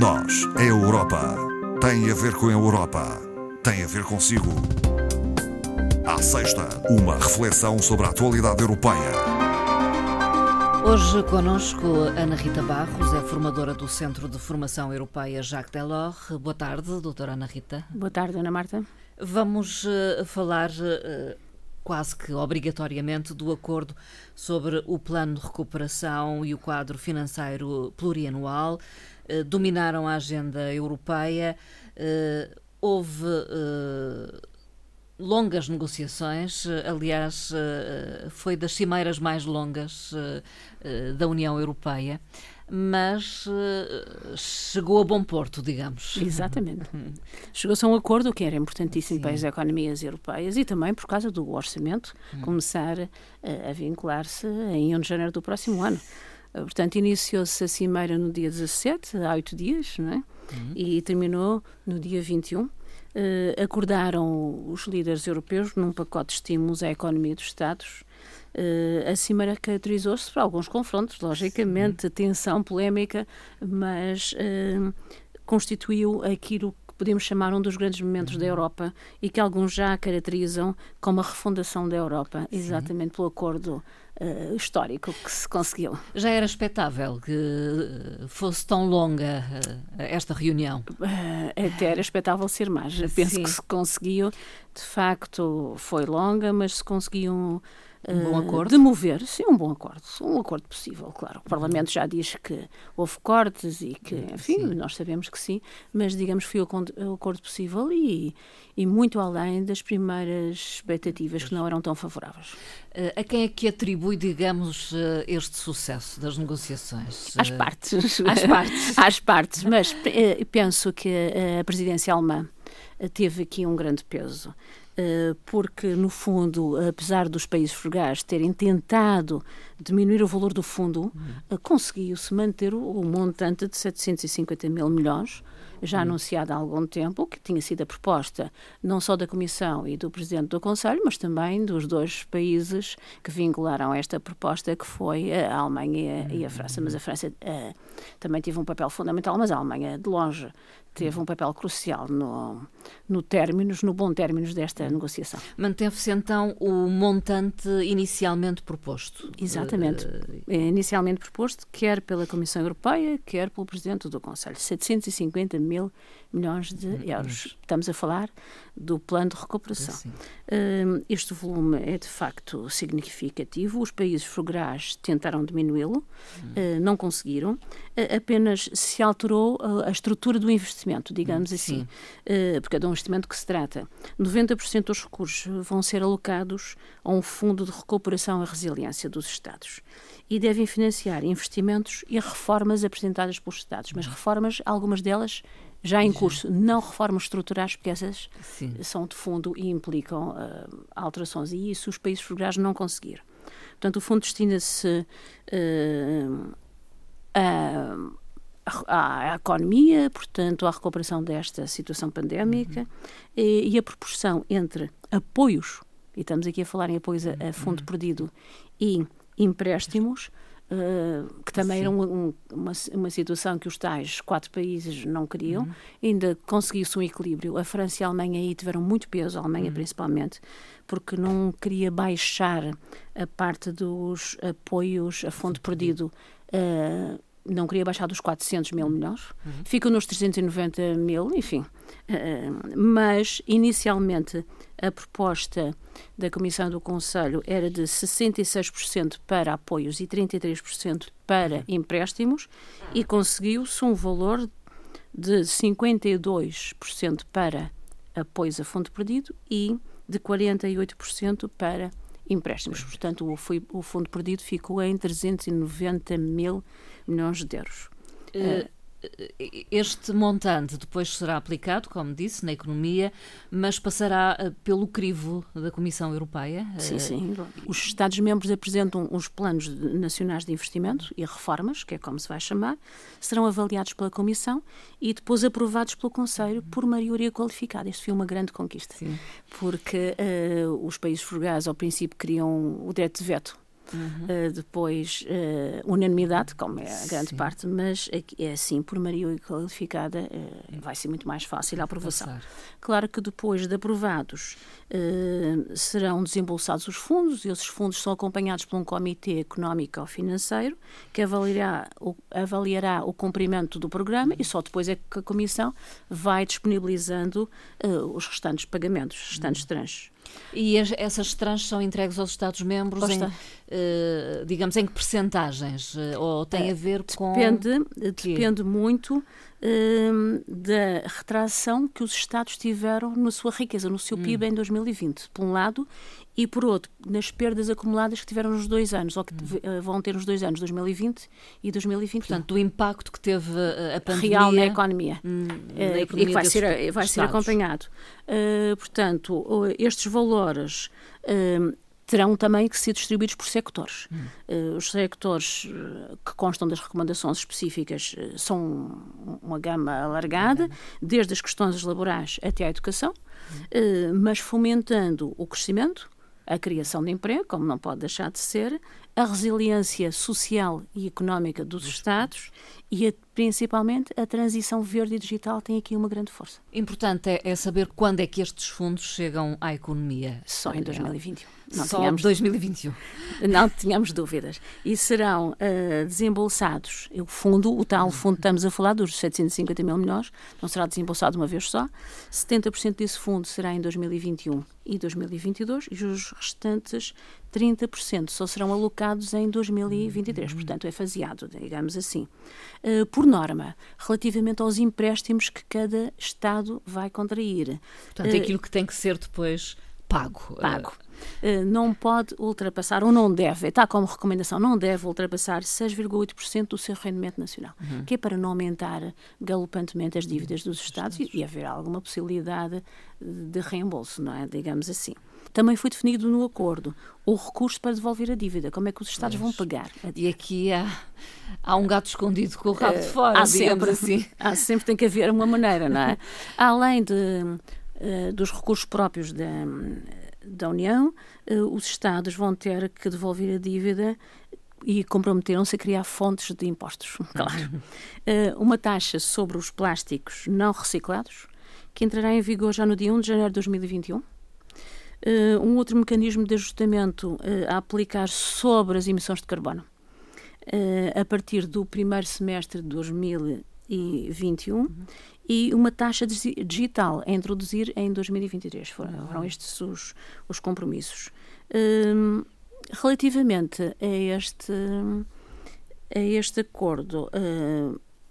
Nós, a Europa, tem a ver com a Europa, tem a ver consigo. À sexta, uma reflexão sobre a atualidade europeia. Hoje conosco Ana Rita Barros, é formadora do Centro de Formação Europeia Jacques Delors. Boa tarde, doutora Ana Rita. Boa tarde, Ana Marta. Vamos uh, falar uh, quase que obrigatoriamente do acordo sobre o plano de recuperação e o quadro financeiro plurianual. Uh, dominaram a agenda europeia. houve longas negociações, aliás, foi das cimeiras mais longas da União Europeia mas uh, chegou a bom porto, digamos. Exatamente. Chegou-se a um acordo que era importantíssimo Sim. para as economias europeias e também por causa do orçamento hum. começar uh, a vincular-se em 1 de janeiro do próximo ano. Uh, portanto, iniciou-se a cimeira no dia 17, há oito dias, não é? Hum. e terminou no dia 21. Uh, acordaram os líderes europeus num pacote de estímulos à economia dos Estados Uh, a Cimeira caracterizou-se por alguns confrontos, logicamente, Sim. tensão, polémica, mas uh, constituiu aquilo podemos chamar um dos grandes momentos uhum. da Europa e que alguns já caracterizam como a refundação da Europa, exatamente Sim. pelo acordo Uh, histórico que se conseguiu. Já era expectável que fosse tão longa uh, esta reunião? Uh, até era expectável ser mais. Penso Sim. que se conseguiu, de facto, foi longa, mas se conseguiu um bom acordo? De mover, sim, um bom acordo. Um acordo possível, claro. O Parlamento já diz que houve cortes e que, enfim, sim. nós sabemos que sim, mas digamos que foi o acordo possível e, e muito além das primeiras expectativas que não eram tão favoráveis. Eh, a quem é que atribui, digamos, eh, este sucesso das negociações? Às partes. Às partes. Às partes, mas penso que a presidência alemã teve aqui um grande peso. Eh, porque, no fundo, apesar dos países frugais terem tentado diminuir o valor do fundo, uhum. conseguiu-se manter o montante de 750 mil milhões, já uhum. anunciado há algum tempo, que tinha sido a proposta não só da Comissão e do Presidente do Conselho, mas também dos dois países que vincularam esta proposta, que foi a Alemanha e a, França. Mas a França uh, também teve um papel fundamental, mas a Alemanha, de longe, teve um papel crucial no, no términos, no bom términos desta negociação. Manteve-se então o montante inicialmente proposto? Exatamente. Uh, inicialmente proposto, quer pela Comissão Europeia, quer pelo Presidente do Conselho. 750 mil milhões de uhum. euros. Estamos a falar do plano de recuperação. Uh, este volume é de facto significativo. Os países frugais tentaram diminuí-lo, uh, não conseguiram. Uh, apenas se alterou a estrutura do investimento, digamos assim, porque é de um investimento que se trata. 90% dos recursos vão ser alocados a um fundo de recuperação e resiliência dos Estados e devem financiar investimentos e reformas apresentadas pelos Estados, mas reformas, algumas delas já em curso, não reformas estruturais, porque essas Sim. são de fundo e implicam uh, alterações, e isso os países federais não conseguiram. Portanto, o fundo destina-se uh, à, à, economia, portanto, à recuperação desta situação pandémica, uhum. e, e, a proporção entre apoios, e estamos aqui a falar em apoios a, a fundo uhum. perdido, e empréstimos, Uh, que também Sim. era um, um, uma, uma situação que os tais quatro países não queriam, uhum. ainda conseguiu-se um equilíbrio. A França e a Alemanha aí tiveram muito peso, a Alemanha uhum. principalmente, porque não queria baixar a parte dos apoios a fundo perdido. Uh, não queria baixar dos 400 mil milhões, uhum. ficam nos 390 mil, enfim. Uh, mas, inicialmente, a proposta da Comissão do Conselho era de 66% para apoios e 33% para uhum. empréstimos e conseguiu-se um valor de 52% para apoios a fundo perdido e de 48% para empréstimos. Portanto, o, foi, o fundo perdido ficou em 390 mil milhões de euros. Uh, este montante depois será aplicado, como disse, na economia, mas passará eh, pelo crivo da Comissão Europeia? Sim, sim. Os Estados-membros apresentam os planos nacionais de investimento e reformas, que é como se vai chamar, serão avaliados pela Comissão e depois aprovados pelo Conselho por maioria qualificada. Isto foi uma grande conquista, sim. porque uh, os países frugais, ao princípio, queriam o direito de veto uhum. uh, depois uh, unanimidade, como é a grande Sim. parte, mas é assim, por maioria qualificada, uh, vai ser muito mais fácil a aprovação. Passar. Claro que depois de aprovados serão desembolsados os fundos, e esses fundos são acompanhados por um comitê económico ou financeiro que avaliará o, avaliará o cumprimento do programa e só depois é que a Comissão vai disponibilizando os restantes pagamentos, os restantes uhum. tranches. E as, essas trans são entregues aos Estados-membros em, uh, digamos, em que percentagens? Uh, ou tem a ver com... Depende, depende muito uh, da retração que os Estados tiveram na sua riqueza, no seu hum. PIB em 2020, por um lado, e por outro, nas perdas acumuladas que tiveram nos dois anos, ou que hum. vão ter nos dois anos, 2020 e 2021. Portanto, do impacto que teve a pandemia... Real na economia. Hum, na economia e que vai ser, vai ser acompanhado. Uh, portanto, estes valores uh, terão também que ser distribuídos por sectores. Hum. Uh, os sectores que constam das recomendações específicas são uma gama alargada, desde as questões laborais até à educação, hum. mas fomentando o crescimento, a criação de emprego, como não pode deixar de ser, a resiliência social e económica dos Estados e a, principalmente a transição verde e digital tem aqui uma grande força. Importante é, é saber quando é que estes fundos chegam à economia. Só em 2021. Não Só tínhamos, 2021. Não tínhamos dúvidas. E serão uh, desembolsados, o fundo, o tal fundo que estamos a falar, dos 750 mil milhões, não será desembolsado uma vez só. 70% desse fundo será em 2021 e 2022 e os restantes 30% só serão alocados em 2023, portanto é faseado, digamos assim. Uh, por norma, relativamente aos empréstimos que cada Estado vai contrair. Portanto, uh, aquilo que tem que ser depois pago. Pago. Uh, não pode ultrapassar, ou não deve, está como recomendação, não deve ultrapassar 6,8% do seu rendimento nacional, uhum. que é para não aumentar galopantemente as dívidas dos Estados e, e haver alguma possibilidade de reembolso, não é? Digamos assim. Também foi definido no acordo o recurso para devolver a dívida. Como é que os Estados vão pagar? E aqui há, há um gato escondido com o rabo uh, de fora, há sempre, assim. Há sempre tem que haver uma maneira, não é? Além de, uh, dos recursos próprios da, da União, uh, os Estados vão ter que devolver a dívida e comprometeram-se a criar fontes de impostos, claro. uma taxa sobre os plásticos não reciclados, que entrará em vigor já no dia 1 de janeiro de 2021 Uh, um outro mecanismo de ajustamento uh, a aplicar sobre as emissões de carbono uh, a partir do primeiro semestre de 2021 uhum. e uma taxa digital a introduzir em 2023. Foram, uhum. foram estes os, os compromissos. relativamente a este, a este acordo,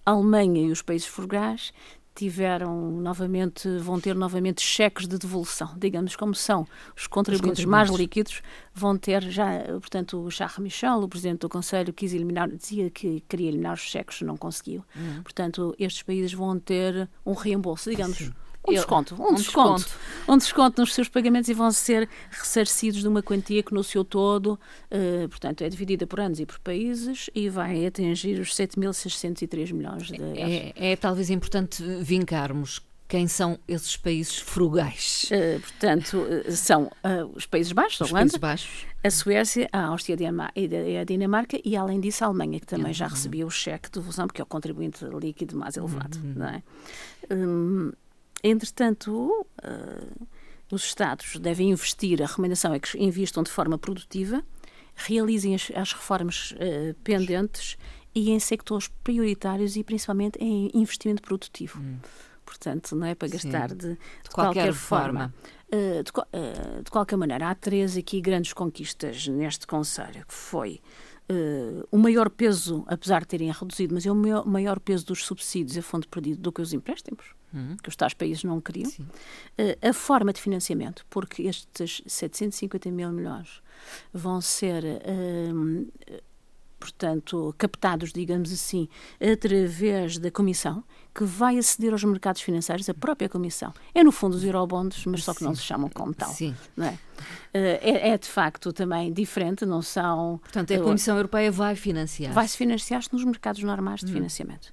a Alemanha e os países frugais tiveram novamente, vão ter novamente cheques de devolução, digamos como são os contribuintes, os mais líquidos, vão ter já, portanto, o Charles Michel, o presidente do Conselho, quis eliminar, dizia que queria eliminar os cheques, não conseguiu. Uhum. Portanto, estes países vão ter um reembolso, digamos. Sim um desconto, um, um desconto, desconto, um desconto nos seus pagamentos e vão ser ressarcidos de uma quantia que no seu todo, uh, portanto, é dividida por anos e por países e vai atingir os 7.603 milhões de euros. É, é, talvez importante vincarmos quem são esses países frugais? Uh, portanto, eh, são uh, os Países Baixos, a Holanda, Países Baixos. a Suécia, a Áustria e a Dinamarca e, além disso, a Alemanha, que também uhum. já recebia o cheque de devolução, porque é o contribuinte líquido mais elevado. Uhum. Não é? Um, Entretanto, uh, os Estados devem investir, a recomendação é que investam de forma produtiva, realizem as, as reformas uh, pendentes e em sectores prioritários e principalmente em investimento produtivo. Hum. Portanto, não é para gastar de, de, de qualquer, qualquer, forma. forma. Uh, de, uh, de, qualquer maneira, há três aqui grandes conquistas neste Conselho, que foi uh, o maior peso, apesar de terem reduzido, mas é o maior, maior peso dos subsídios a fundo perdido do que os empréstimos uhum. que os tais países não queriam. Uh, a forma de financiamento, porque estes 750 mil milhões vão ser. Uh, portanto, captados, digamos assim, através da Comissão, que vai aceder aos mercados financeiros, a própria Comissão. É, no fundo, os eurobonds, mas só que Sim. não se chamam como tal. Sim. Não é? Eh, é, é, de facto também diferente, não são. Portanto, a Comissão Europeia vai financiar. Vai se financiar-se nos mercados normais de hum. financiamento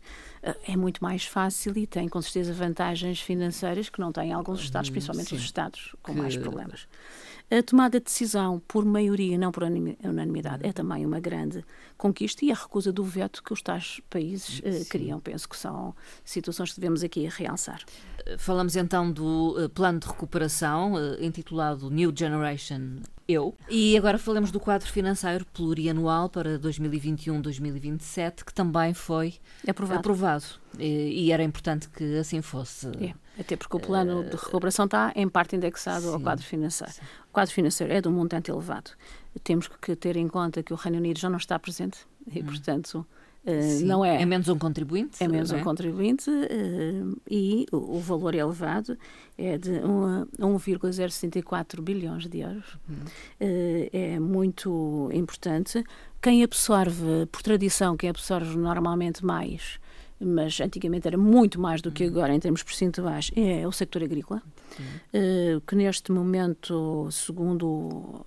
é muito mais fácil e tem com certeza vantagens financeiras que não têm alguns Estados, uhum, principalmente Sim. os Estados com que... mais problemas. A tomada de decisão por maioria, não por unanimidade, é também uma grande conquista e a recusa do veto que os tais países uh, queriam. Penso que são situações que devemos aqui realçar. Falamos então do uh, plano de recuperação, uh, intitulado New Generation eu. E agora falamos do quadro financeiro plurianual para 2021-2027, que também foi aprovado. aprovado. E, e, era importante que assim fosse. É, até porque o plano uh, de recuperação está em parte indexado sim, ao quadro financeiro. Sim. O quadro financeiro é de um montante elevado. Temos que ter em conta que o Reino Unido já não está presente e, hum. portanto, Uh, não é, é menos um contribuinte. É menos um é? contribuinte uh, e o, valor elevado é de 1,064 bilhões de euros. Uhum. Uh, é muito importante. Quem absorve, por tradição, quem absorve normalmente mais mas antigamente era muito mais do que uhum. agora em termos percentuais, é o sector agrícola, uh, que neste momento, segundo uh,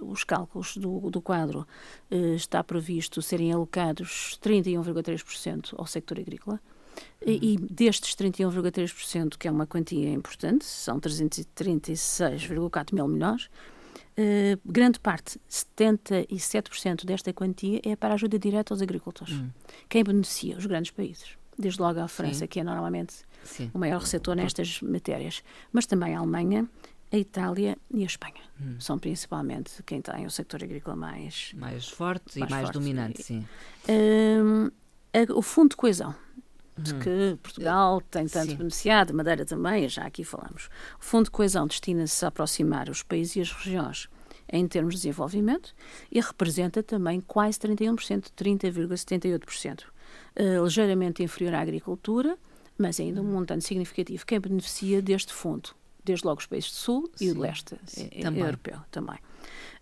os cálculos do, do quadro, uh, está previsto serem alocados 31,3% ao sector agrícola. Uhum. E, e destes 31,3%, que é uma quantia importante, são 336,4 mil milhões, Uh, grande parte, 77% desta quantia é para ajuda direta aos agricultores. Hum. Quem beneficia? Os grandes países. Desde logo a França, Sim. que é normalmente Sim. o maior receptor nestas matérias. Mas também a Alemanha, a Itália e a Espanha. Hum. São principalmente quem tem o sector agrícola mais... Mais forte mais e mais forte. dominante, sim. Uh, o Fundo de Coesão, de hum. que Portugal tem tanto Sim. beneficiado, Madeira também, já aqui falamos. O Fundo de Coesão destina-se a aproximar os países e as regiões em termos de desenvolvimento e representa também quase 31%, 30,78%. Uh, ligeiramente inferior à agricultura, mas ainda um hum. montante significativo. Quem beneficia deste fundo? Desde logo os países do Sul Sim. e do Leste Sim, é, também. europeu também.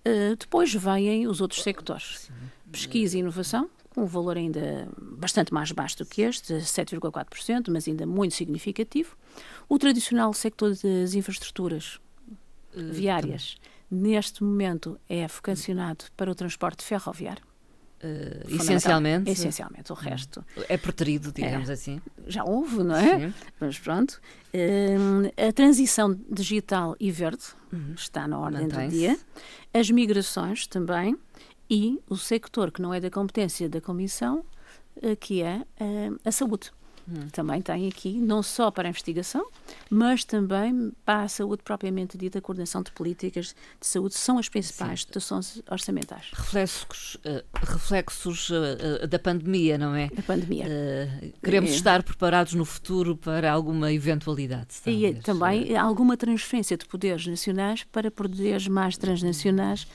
Uh, depois vêm os outros sectores. Pesquisa e inovação, um valor ainda bastante mais baixo do que este, 7,4%, mas ainda muito significativo. O tradicional sector das infraestruturas uh, viárias, neste momento, é vocacionado para o transporte ferroviário. Uh, essencialmente? Essencialmente, o resto. É preterido, digamos é, assim. Já houve, não é? Sim. Mas pronto. Uh, a transição digital e verde uhum. está na ordem do dia. As migrações também e o sector que não é da competência da Comissão, eh, que é eh, a saúde. Hum. Também tem aqui, não só para a investigação, mas também para a saúde propriamente dita, a coordenação de políticas de saúde são as principais dotações orçamentais. Reflexos, uh, reflexos uh, da pandemia, não é? Da pandemia. Uh, queremos é. estar preparados no futuro para alguma eventualidade. Talvez. E também alguma transferência de poderes nacionais para poderes mais transnacionais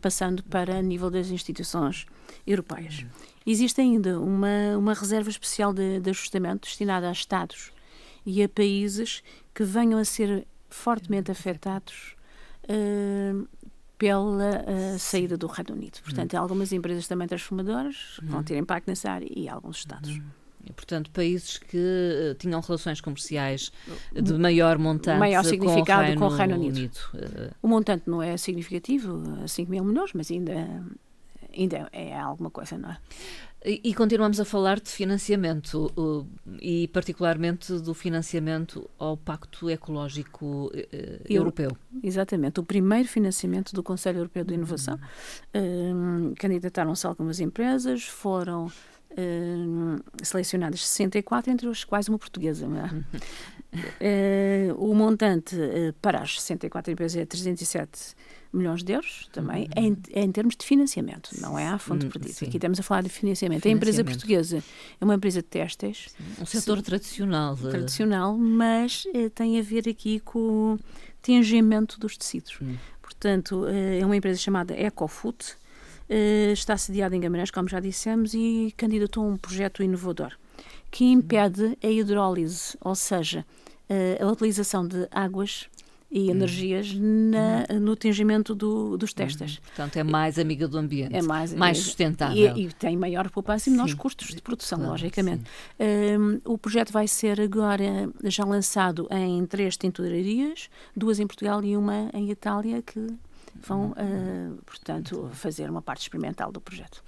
passando para a nível das instituições europeias. Existe ainda uma, uma reserva especial de, de ajustamento destinada a Estados e a países que venham a ser fortemente afetados uh, pela uh, saída do Reino Unido. Portanto, algumas empresas também transformadoras vão ter impacto nessa área e alguns Estados. Portanto, países que uh, tinham relações comerciais de maior montante maior significado com o Reino, com o Reino Unido. Unido. Uh, o montante não é significativo, 5 mil milhões, mas ainda, ainda é alguma coisa, não é? E, continuamos a falar de financiamento, e particularmente do financiamento ao Pacto Ecológico Europeu. Exatamente, o primeiro financiamento do Conselho Europeu de Inovação. Uhum. Candidataram-se algumas empresas, foram uh, selecionadas 64, entre as quais uma portuguesa. uh, o montante uh, para as 64 empresas é 307 milhões de euros, também, uhum. em, em, termos de financiamento, não é a fundo hum, perdido. Sim. Aqui estamos a falar de financiamento. financiamento. A empresa portuguesa é uma empresa de testes. Um setor tradicional. Tradicional, mas tem a ver aqui com o tingimento dos tecidos. Hum. Portanto, é uma empresa chamada EcoFood, está sediado em Guimarães, como já dissemos, e candidatou a um projeto inovador que impede a hidrólise, ou seja, uh, a utilização de águas e hum. energias na, uhum. no tingimento do, dos testes. Uhum. Portanto, é mais amiga do ambiente, é mais, mais sustentável. E, e, tem maior poupança e menores custos de produção, claro, logicamente. Um, o projeto vai ser agora já lançado em três tinturarias, duas em Portugal e uma em Itália, que vão, uh, portanto, fazer uma parte experimental do projeto.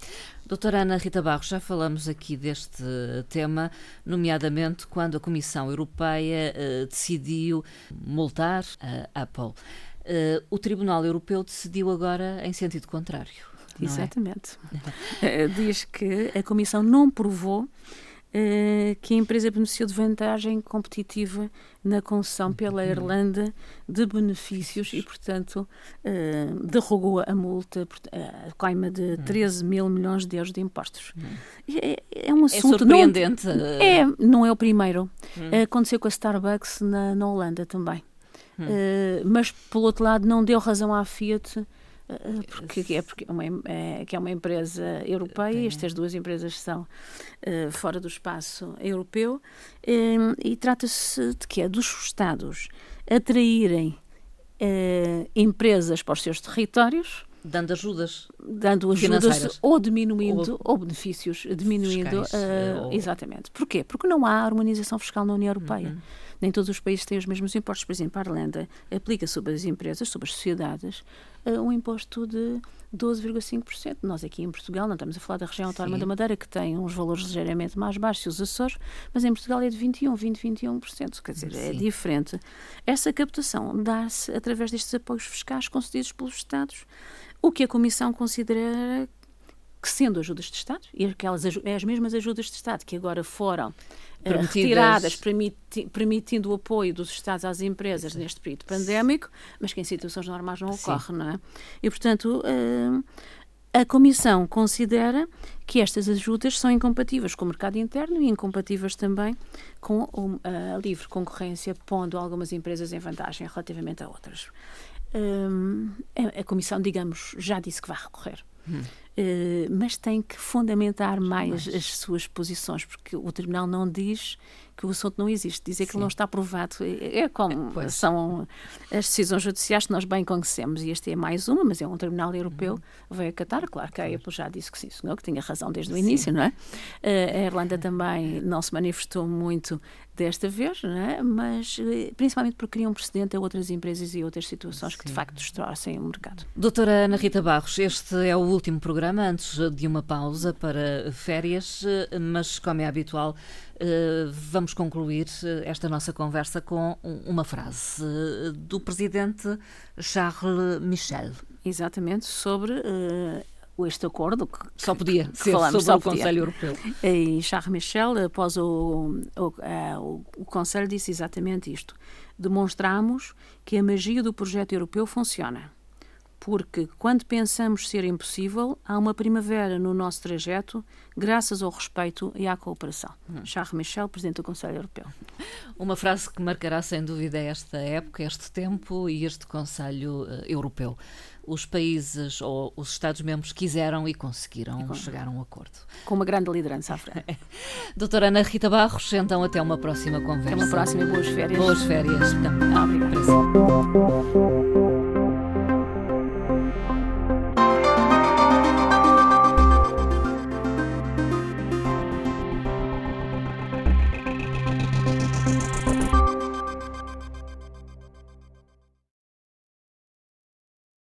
Doutora Ana Rita Barros, já falamos aqui deste tema, nomeadamente quando a Comissão Europeia uh, decidiu multar a Apple. o Tribunal Europeu decidiu agora em sentido contrário. É? Exatamente. É? Diz que a Comissão não provou eh, que a empresa beneficiou de vantagem competitiva na concessão pela uhum. Irlanda de benefícios e, portanto, uh, derrogou a multa, a coima de 13 uhum. mil milhões de euros de impostos. Uhum. É, é, um assunto... É surpreendente. Não, é, não é o primeiro. Aconteceu com a Starbucks na, na Holanda também. Mas, pelo outro lado, não deu razão à Fiat eh, porque é, porque é, uma, é, que é uma empresa europeia, estas duas empresas são uh, fora do espaço europeu, um, e trata-se de que é dos Estados atraírem uh, empresas para os seus territórios. Dando ajudas. Dando ajudas ou diminuindo, ou, ou benefícios, diminuindo. Fiscais, uh, ou... Exatamente. Porquê? Porque não há harmonização fiscal na União Europeia. Uhum nem todos os países têm os mesmos impostos. Por exemplo, a Irlanda aplica sobre as empresas, sobre as sociedades, uh, um imposto de 12,5%. Nós aqui em Portugal, não estamos a falar da região autónoma da Madeira, que tem uns valores ligeiramente mais baixos, os Açores, mas em Portugal é de 21, 20, 21%. Quer dizer, é Sim. é diferente. Essa captação dá-se através destes apoios fiscais concedidos pelos Estados, o que a Comissão considera que sendo ajudas de Estado, e aquelas as mesmas ajudas de Estado que agora foram uh, retiradas, permiti, permitindo o apoio dos Estados às empresas Sim. neste período pandémico, mas que em situações normais não ocorre, Sim. não é? E, portanto, uh, a Comissão considera que estas ajudas são incompatíveis com o mercado interno e incompatíveis também com a livre concorrência, pondo algumas empresas em vantagem relativamente a outras. Um, a, a Comissão, digamos, já disse que vai recorrer. Hum. Uh, mas tem que fundamentar mais, mais, as suas posições, porque o Tribunal não diz que o assunto não existe, dizer Sim. que ele não está aprovado. É, é como pois. são as decisões judiciais que nós bem conhecemos, e este é mais uma, mas é um Tribunal Europeu, uhum. veio acatar. Claro que a Apple já disse que sim, senhor, que tinha razão desde o início, Sim. não é? Uh, a Irlanda também não se manifestou muito desta vez, é? mas eh, principalmente porque cria um precedente a outras empresas e outras situações Sim. que de facto distorcem o mercado. Doutora Ana Rita Barros, este é o último programa antes de uma pausa para férias, eh, mas como é habitual, eh, vamos concluir esta nossa conversa com uma frase do presidente Charles Michel. Exatamente, sobre este acordo que só podia que ser falamos, sobre o podia. Conselho Europeu. E Charles Michel, após o, o, o, o Conselho, disse exatamente isto. Demonstramos que a magia do projeto europeu funciona. Porque quando pensamos ser impossível, há uma primavera no nosso trajeto, graças ao respeito e à cooperação. Hum. Charles Michel, Presidente do Conselho Europeu. Uma frase que marcará sem dúvida esta época, este tempo e este Conselho uh, Europeu os países ou os Estados-membros quiseram e conseguiram e chegar a um acordo. Com uma grande liderança à frente. Doutora Ana Rita Barros, então até uma próxima conversa. Até uma próxima e boas férias. Boas férias. Ah, obrigada.